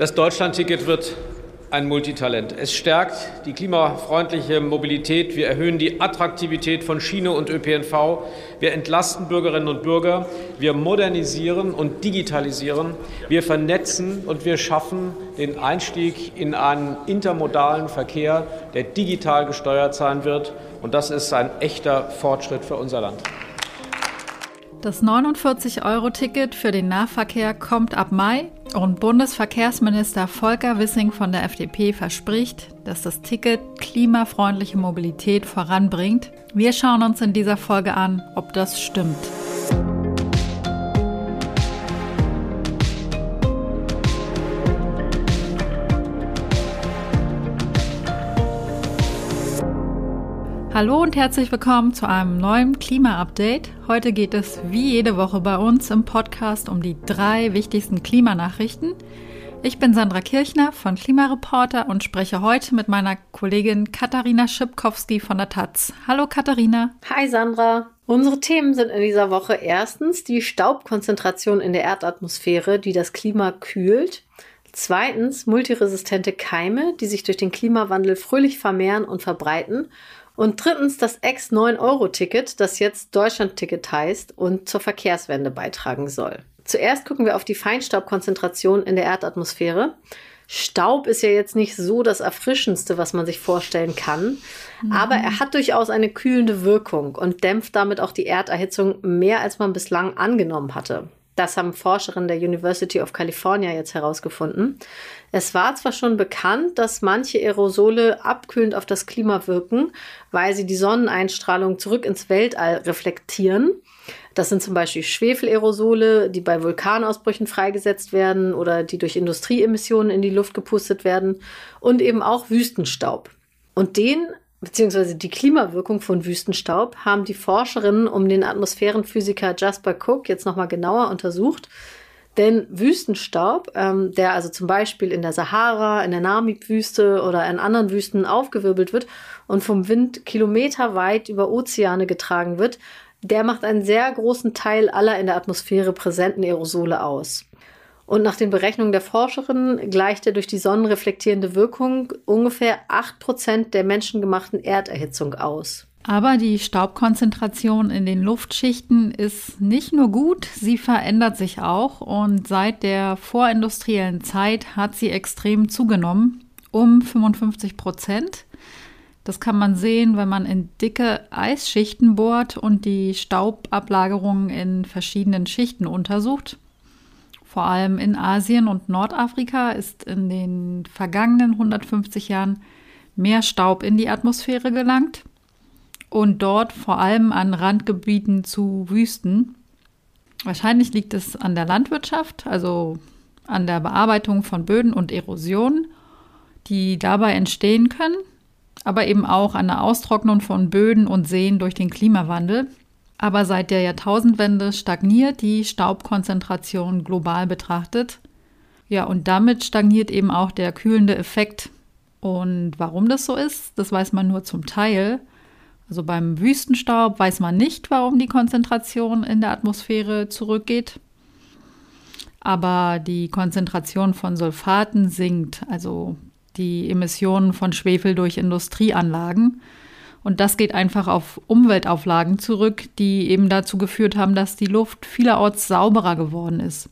Das Deutschlandticket wird ein Multitalent. Es stärkt die klimafreundliche Mobilität. Wir erhöhen die Attraktivität von Schiene und ÖPNV. Wir entlasten Bürgerinnen und Bürger. Wir modernisieren und digitalisieren. Wir vernetzen und wir schaffen den Einstieg in einen intermodalen Verkehr, der digital gesteuert sein wird. Und das ist ein echter Fortschritt für unser Land. Das 49-Euro-Ticket für den Nahverkehr kommt ab Mai und Bundesverkehrsminister Volker Wissing von der FDP verspricht, dass das Ticket klimafreundliche Mobilität voranbringt. Wir schauen uns in dieser Folge an, ob das stimmt. Hallo und herzlich willkommen zu einem neuen Klima-Update. Heute geht es wie jede Woche bei uns im Podcast um die drei wichtigsten Klimanachrichten. Ich bin Sandra Kirchner von Klimareporter und spreche heute mit meiner Kollegin Katharina Schipkowski von der Taz. Hallo Katharina. Hi Sandra. Unsere Themen sind in dieser Woche erstens die Staubkonzentration in der Erdatmosphäre, die das Klima kühlt. Zweitens multiresistente Keime, die sich durch den Klimawandel fröhlich vermehren und verbreiten. Und drittens das Ex-9-Euro-Ticket, das jetzt Deutschland-Ticket heißt und zur Verkehrswende beitragen soll. Zuerst gucken wir auf die Feinstaubkonzentration in der Erdatmosphäre. Staub ist ja jetzt nicht so das Erfrischendste, was man sich vorstellen kann, mhm. aber er hat durchaus eine kühlende Wirkung und dämpft damit auch die Erderhitzung mehr, als man bislang angenommen hatte. Das haben Forscherinnen der University of California jetzt herausgefunden. Es war zwar schon bekannt, dass manche Aerosole abkühlend auf das Klima wirken, weil sie die Sonneneinstrahlung zurück ins Weltall reflektieren. Das sind zum Beispiel Schwefelaerosole, die bei Vulkanausbrüchen freigesetzt werden oder die durch Industrieemissionen in die Luft gepustet werden und eben auch Wüstenstaub. Und den beziehungsweise die Klimawirkung von Wüstenstaub haben die Forscherinnen um den Atmosphärenphysiker Jasper Cook jetzt nochmal genauer untersucht. Denn Wüstenstaub, ähm, der also zum Beispiel in der Sahara, in der Namib-Wüste oder in anderen Wüsten aufgewirbelt wird und vom Wind kilometerweit über Ozeane getragen wird, der macht einen sehr großen Teil aller in der Atmosphäre präsenten Aerosole aus. Und nach den Berechnungen der Forscherin gleicht er durch die sonnenreflektierende Wirkung ungefähr 8% der menschengemachten Erderhitzung aus. Aber die Staubkonzentration in den Luftschichten ist nicht nur gut, sie verändert sich auch und seit der vorindustriellen Zeit hat sie extrem zugenommen, um 55 Prozent. Das kann man sehen, wenn man in dicke Eisschichten bohrt und die Staubablagerungen in verschiedenen Schichten untersucht. Vor allem in Asien und Nordafrika ist in den vergangenen 150 Jahren mehr Staub in die Atmosphäre gelangt und dort vor allem an Randgebieten zu Wüsten. Wahrscheinlich liegt es an der Landwirtschaft, also an der Bearbeitung von Böden und Erosion, die dabei entstehen können, aber eben auch an der Austrocknung von Böden und Seen durch den Klimawandel. Aber seit der Jahrtausendwende stagniert die Staubkonzentration global betrachtet. Ja, und damit stagniert eben auch der kühlende Effekt. Und warum das so ist, das weiß man nur zum Teil. Also beim Wüstenstaub weiß man nicht, warum die Konzentration in der Atmosphäre zurückgeht. Aber die Konzentration von Sulfaten sinkt, also die Emissionen von Schwefel durch Industrieanlagen. Und das geht einfach auf Umweltauflagen zurück, die eben dazu geführt haben, dass die Luft vielerorts sauberer geworden ist.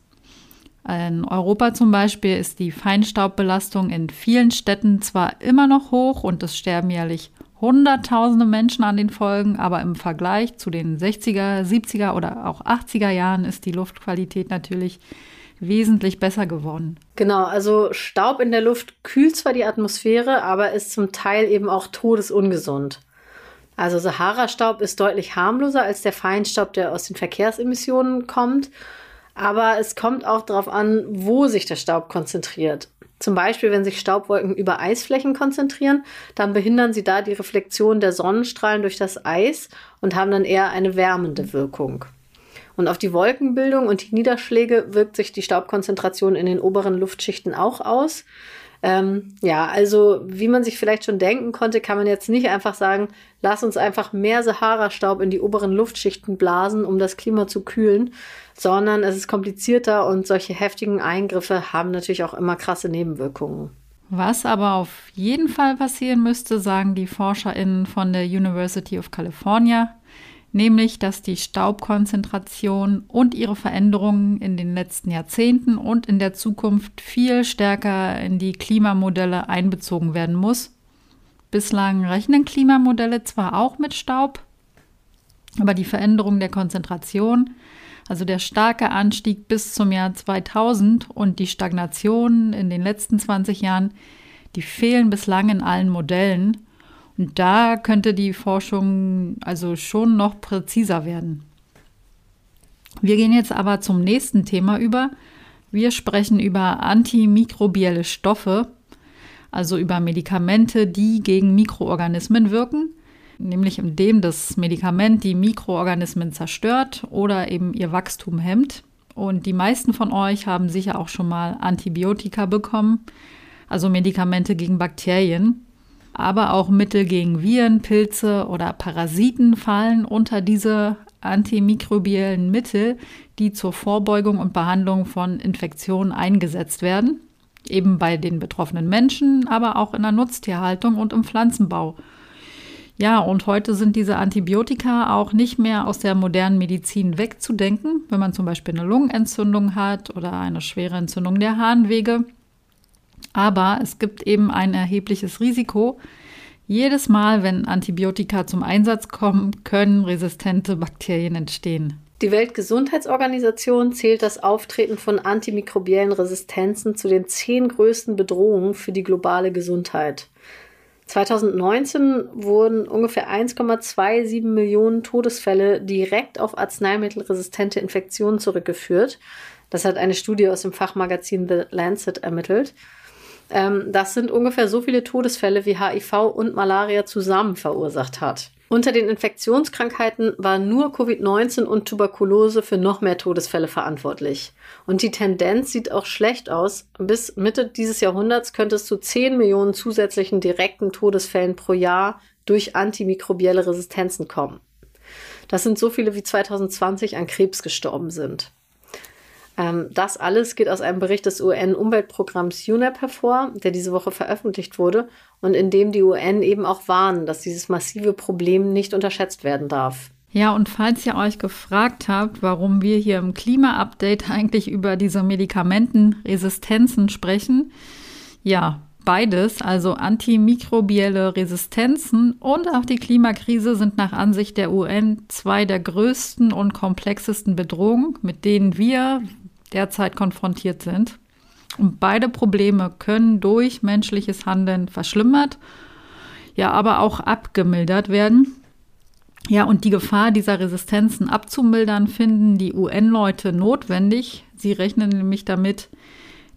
In Europa zum Beispiel ist die Feinstaubbelastung in vielen Städten zwar immer noch hoch und es sterben jährlich Hunderttausende Menschen an den Folgen, aber im Vergleich zu den 60er, 70er oder auch 80er Jahren ist die Luftqualität natürlich wesentlich besser geworden. Genau, also Staub in der Luft kühlt zwar die Atmosphäre, aber ist zum Teil eben auch todesungesund. Also Sahara-Staub ist deutlich harmloser als der Feinstaub, der aus den Verkehrsemissionen kommt. Aber es kommt auch darauf an, wo sich der Staub konzentriert. Zum Beispiel, wenn sich Staubwolken über Eisflächen konzentrieren, dann behindern sie da die Reflexion der Sonnenstrahlen durch das Eis und haben dann eher eine wärmende Wirkung. Und auf die Wolkenbildung und die Niederschläge wirkt sich die Staubkonzentration in den oberen Luftschichten auch aus. Ähm, ja, also wie man sich vielleicht schon denken konnte, kann man jetzt nicht einfach sagen, lass uns einfach mehr Sahara-Staub in die oberen Luftschichten blasen, um das Klima zu kühlen, sondern es ist komplizierter und solche heftigen Eingriffe haben natürlich auch immer krasse Nebenwirkungen. Was aber auf jeden Fall passieren müsste, sagen die ForscherInnen von der University of California, nämlich dass die Staubkonzentration und ihre Veränderungen in den letzten Jahrzehnten und in der Zukunft viel stärker in die Klimamodelle einbezogen werden muss. Bislang rechnen Klimamodelle zwar auch mit Staub, aber die Veränderung der Konzentration also der starke Anstieg bis zum Jahr 2000 und die Stagnation in den letzten 20 Jahren, die fehlen bislang in allen Modellen. Da könnte die Forschung also schon noch präziser werden. Wir gehen jetzt aber zum nächsten Thema über. Wir sprechen über antimikrobielle Stoffe, also über Medikamente, die gegen Mikroorganismen wirken nämlich indem das Medikament die Mikroorganismen zerstört oder eben ihr Wachstum hemmt. Und die meisten von euch haben sicher auch schon mal Antibiotika bekommen, also Medikamente gegen Bakterien. Aber auch Mittel gegen Viren, Pilze oder Parasiten fallen unter diese antimikrobiellen Mittel, die zur Vorbeugung und Behandlung von Infektionen eingesetzt werden. Eben bei den betroffenen Menschen, aber auch in der Nutztierhaltung und im Pflanzenbau. Ja, und heute sind diese Antibiotika auch nicht mehr aus der modernen Medizin wegzudenken, wenn man zum Beispiel eine Lungenentzündung hat oder eine schwere Entzündung der Harnwege. Aber es gibt eben ein erhebliches Risiko. Jedes Mal, wenn Antibiotika zum Einsatz kommen, können resistente Bakterien entstehen. Die Weltgesundheitsorganisation zählt das Auftreten von antimikrobiellen Resistenzen zu den zehn größten Bedrohungen für die globale Gesundheit. 2019 wurden ungefähr 1,27 Millionen Todesfälle direkt auf arzneimittelresistente Infektionen zurückgeführt. Das hat eine Studie aus dem Fachmagazin The Lancet ermittelt. Ähm, das sind ungefähr so viele Todesfälle, wie HIV und Malaria zusammen verursacht hat. Unter den Infektionskrankheiten war nur Covid-19 und Tuberkulose für noch mehr Todesfälle verantwortlich. Und die Tendenz sieht auch schlecht aus. Bis Mitte dieses Jahrhunderts könnte es zu 10 Millionen zusätzlichen direkten Todesfällen pro Jahr durch antimikrobielle Resistenzen kommen. Das sind so viele wie 2020 an Krebs gestorben sind. Ähm, das alles geht aus einem Bericht des UN-Umweltprogramms UNEP hervor, der diese Woche veröffentlicht wurde und in dem die UN eben auch warnen, dass dieses massive Problem nicht unterschätzt werden darf. Ja, und falls ihr euch gefragt habt, warum wir hier im Klima-Update eigentlich über diese Medikamentenresistenzen sprechen, ja, beides, also antimikrobielle Resistenzen und auch die Klimakrise sind nach Ansicht der UN zwei der größten und komplexesten Bedrohungen, mit denen wir derzeit konfrontiert sind. Und beide Probleme können durch menschliches Handeln verschlimmert, ja, aber auch abgemildert werden. Ja, und die Gefahr dieser Resistenzen abzumildern, finden die UN-Leute notwendig. Sie rechnen nämlich damit,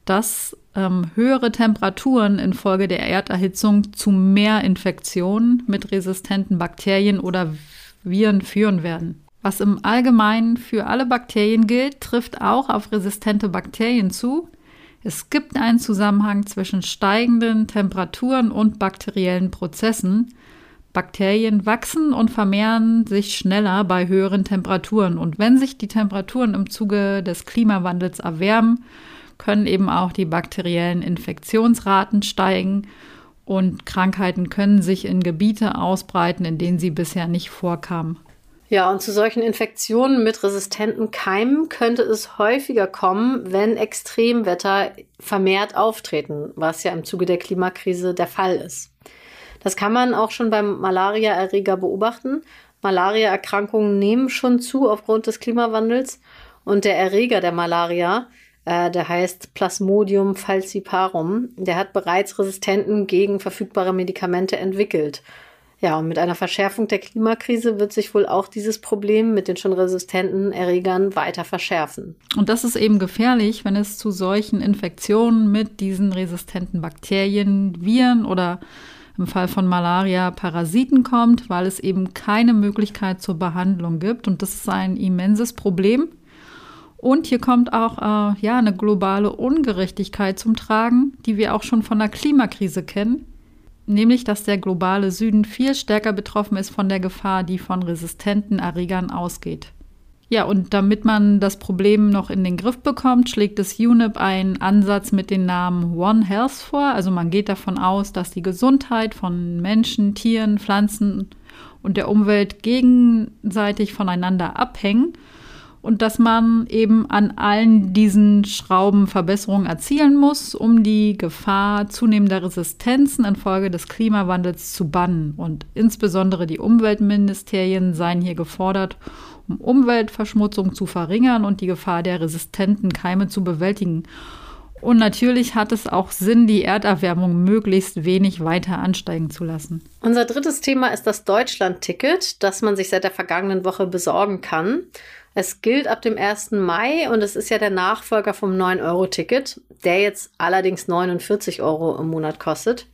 dass ähm, höhere Temperaturen infolge der Erderhitzung zu mehr Infektionen mit resistenten Bakterien oder Viren führen werden. Was im Allgemeinen für alle Bakterien gilt, trifft auch auf resistente Bakterien zu. Es gibt einen Zusammenhang zwischen steigenden Temperaturen und bakteriellen Prozessen. Bakterien wachsen und vermehren sich schneller bei höheren Temperaturen. Und wenn sich die Temperaturen im Zuge des Klimawandels erwärmen, können eben auch die bakteriellen Infektionsraten steigen und Krankheiten können sich in Gebiete ausbreiten, in denen sie bisher nicht vorkamen. Ja, und zu solchen Infektionen mit resistenten Keimen könnte es häufiger kommen, wenn Extremwetter vermehrt auftreten, was ja im Zuge der Klimakrise der Fall ist. Das kann man auch schon beim Malariaerreger beobachten. Malariaerkrankungen nehmen schon zu aufgrund des Klimawandels und der Erreger der Malaria, äh, der heißt Plasmodium falciparum, der hat bereits Resistenten gegen verfügbare Medikamente entwickelt. Ja, und mit einer Verschärfung der Klimakrise wird sich wohl auch dieses Problem mit den schon resistenten Erregern weiter verschärfen. Und das ist eben gefährlich, wenn es zu solchen Infektionen mit diesen resistenten Bakterien, Viren oder im Fall von Malaria Parasiten kommt, weil es eben keine Möglichkeit zur Behandlung gibt. Und das ist ein immenses Problem. Und hier kommt auch äh, ja, eine globale Ungerechtigkeit zum Tragen, die wir auch schon von der Klimakrise kennen nämlich dass der globale Süden viel stärker betroffen ist von der Gefahr, die von resistenten Erregern ausgeht. Ja, und damit man das Problem noch in den Griff bekommt, schlägt das UNIP einen Ansatz mit dem Namen One Health vor. Also man geht davon aus, dass die Gesundheit von Menschen, Tieren, Pflanzen und der Umwelt gegenseitig voneinander abhängen und dass man eben an allen diesen Schrauben Verbesserungen erzielen muss, um die Gefahr zunehmender Resistenzen infolge des Klimawandels zu bannen. Und insbesondere die Umweltministerien seien hier gefordert, um Umweltverschmutzung zu verringern und die Gefahr der resistenten Keime zu bewältigen. Und natürlich hat es auch Sinn, die Erderwärmung möglichst wenig weiter ansteigen zu lassen. Unser drittes Thema ist das Deutschland-Ticket, das man sich seit der vergangenen Woche besorgen kann. Es gilt ab dem 1. Mai und es ist ja der Nachfolger vom 9-Euro-Ticket, der jetzt allerdings 49 Euro im Monat kostet.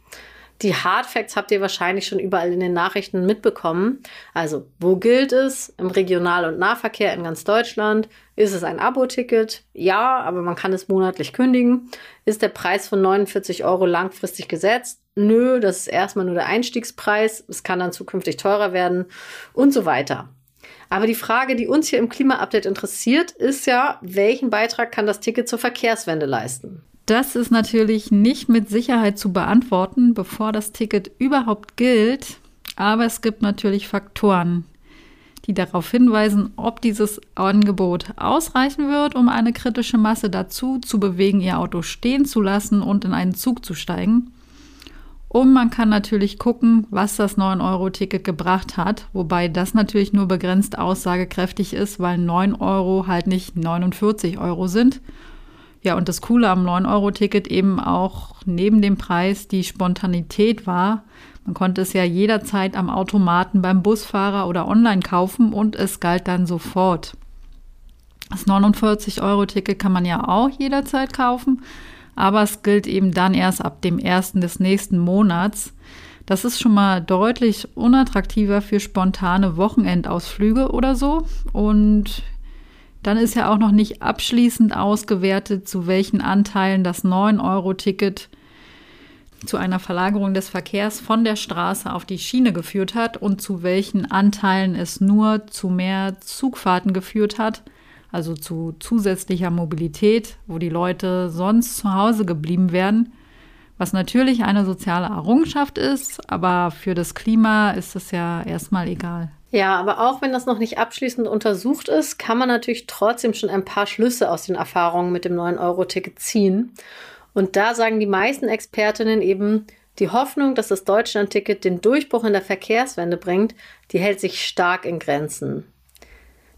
Die Hard Facts habt ihr wahrscheinlich schon überall in den Nachrichten mitbekommen. Also, wo gilt es? Im Regional- und Nahverkehr in ganz Deutschland. Ist es ein Abo-Ticket? Ja, aber man kann es monatlich kündigen. Ist der Preis von 49 Euro langfristig gesetzt? Nö, das ist erstmal nur der Einstiegspreis. Es kann dann zukünftig teurer werden und so weiter. Aber die Frage, die uns hier im Klima-Update interessiert, ist ja, welchen Beitrag kann das Ticket zur Verkehrswende leisten? Das ist natürlich nicht mit Sicherheit zu beantworten, bevor das Ticket überhaupt gilt. Aber es gibt natürlich Faktoren, die darauf hinweisen, ob dieses Angebot ausreichen wird, um eine kritische Masse dazu zu bewegen, ihr Auto stehen zu lassen und in einen Zug zu steigen. Und man kann natürlich gucken, was das 9-Euro-Ticket gebracht hat, wobei das natürlich nur begrenzt aussagekräftig ist, weil 9 Euro halt nicht 49 Euro sind ja, und das Coole am 9-Euro-Ticket eben auch neben dem Preis die Spontanität war. Man konnte es ja jederzeit am Automaten beim Busfahrer oder online kaufen und es galt dann sofort. Das 49-Euro-Ticket kann man ja auch jederzeit kaufen, aber es gilt eben dann erst ab dem ersten des nächsten Monats. Das ist schon mal deutlich unattraktiver für spontane Wochenendausflüge oder so. Und dann ist ja auch noch nicht abschließend ausgewertet, zu welchen Anteilen das 9-Euro-Ticket zu einer Verlagerung des Verkehrs von der Straße auf die Schiene geführt hat und zu welchen Anteilen es nur zu mehr Zugfahrten geführt hat, also zu zusätzlicher Mobilität, wo die Leute sonst zu Hause geblieben wären, was natürlich eine soziale Errungenschaft ist, aber für das Klima ist es ja erstmal egal. Ja, aber auch wenn das noch nicht abschließend untersucht ist, kann man natürlich trotzdem schon ein paar Schlüsse aus den Erfahrungen mit dem 9-Euro-Ticket ziehen. Und da sagen die meisten Expertinnen eben, die Hoffnung, dass das Deutschland-Ticket den Durchbruch in der Verkehrswende bringt, die hält sich stark in Grenzen.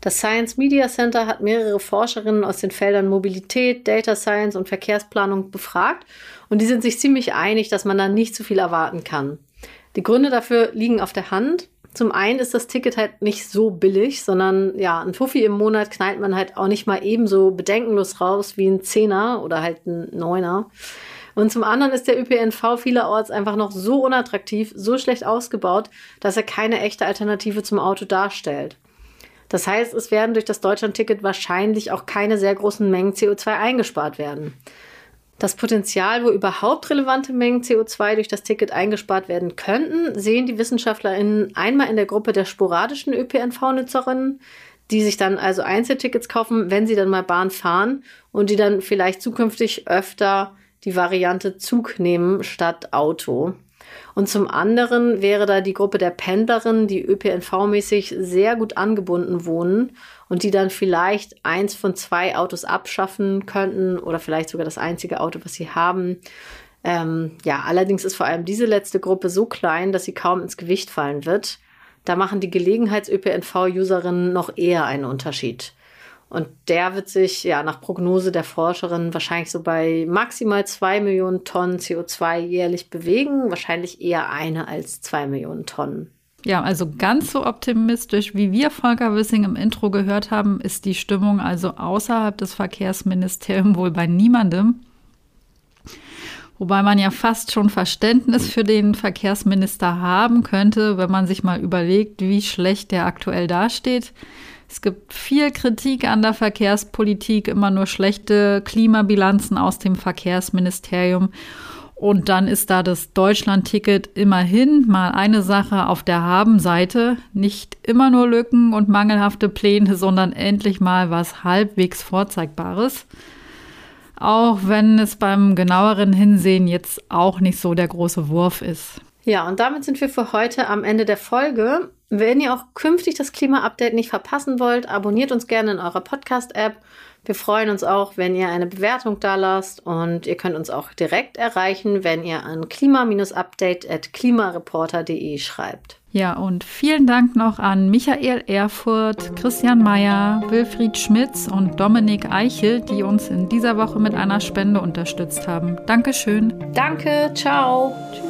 Das Science Media Center hat mehrere Forscherinnen aus den Feldern Mobilität, Data Science und Verkehrsplanung befragt und die sind sich ziemlich einig, dass man da nicht zu viel erwarten kann. Die Gründe dafür liegen auf der Hand. Zum einen ist das Ticket halt nicht so billig, sondern ja, ein Fuffi im Monat knallt man halt auch nicht mal ebenso bedenkenlos raus wie ein Zehner oder halt ein Neuner. Und zum anderen ist der ÖPNV vielerorts einfach noch so unattraktiv, so schlecht ausgebaut, dass er keine echte Alternative zum Auto darstellt. Das heißt, es werden durch das Deutschlandticket wahrscheinlich auch keine sehr großen Mengen CO2 eingespart werden. Das Potenzial, wo überhaupt relevante Mengen CO2 durch das Ticket eingespart werden könnten, sehen die WissenschaftlerInnen einmal in der Gruppe der sporadischen ÖPNV-Nutzerinnen, die sich dann also Einzeltickets kaufen, wenn sie dann mal Bahn fahren und die dann vielleicht zukünftig öfter die Variante Zug nehmen statt Auto. Und zum anderen wäre da die Gruppe der Pendlerinnen, die ÖPNV-mäßig sehr gut angebunden wohnen und die dann vielleicht eins von zwei Autos abschaffen könnten oder vielleicht sogar das einzige Auto, was sie haben. Ähm, ja, allerdings ist vor allem diese letzte Gruppe so klein, dass sie kaum ins Gewicht fallen wird. Da machen die Gelegenheits-ÖPNV-Userinnen noch eher einen Unterschied. Und der wird sich ja nach Prognose der Forscherin wahrscheinlich so bei maximal zwei Millionen Tonnen CO2 jährlich bewegen, wahrscheinlich eher eine als zwei Millionen Tonnen. Ja, also ganz so optimistisch, wie wir Volker Wissing im Intro gehört haben, ist die Stimmung also außerhalb des Verkehrsministeriums wohl bei niemandem. Wobei man ja fast schon Verständnis für den Verkehrsminister haben könnte, wenn man sich mal überlegt, wie schlecht der aktuell dasteht. Es gibt viel Kritik an der Verkehrspolitik, immer nur schlechte Klimabilanzen aus dem Verkehrsministerium. Und dann ist da das Deutschland-Ticket immerhin mal eine Sache auf der Haben-Seite. Nicht immer nur Lücken und mangelhafte Pläne, sondern endlich mal was halbwegs Vorzeigbares. Auch wenn es beim genaueren Hinsehen jetzt auch nicht so der große Wurf ist. Ja, und damit sind wir für heute am Ende der Folge. Wenn ihr auch künftig das Klima-Update nicht verpassen wollt, abonniert uns gerne in eurer Podcast-App wir freuen uns auch, wenn ihr eine Bewertung da lasst und ihr könnt uns auch direkt erreichen, wenn ihr an klima-update.klimareporter.de schreibt. Ja, und vielen Dank noch an Michael Erfurt, Christian Mayer, Wilfried Schmitz und Dominik Eichel, die uns in dieser Woche mit einer Spende unterstützt haben. Dankeschön. Danke, ciao. Tschüss.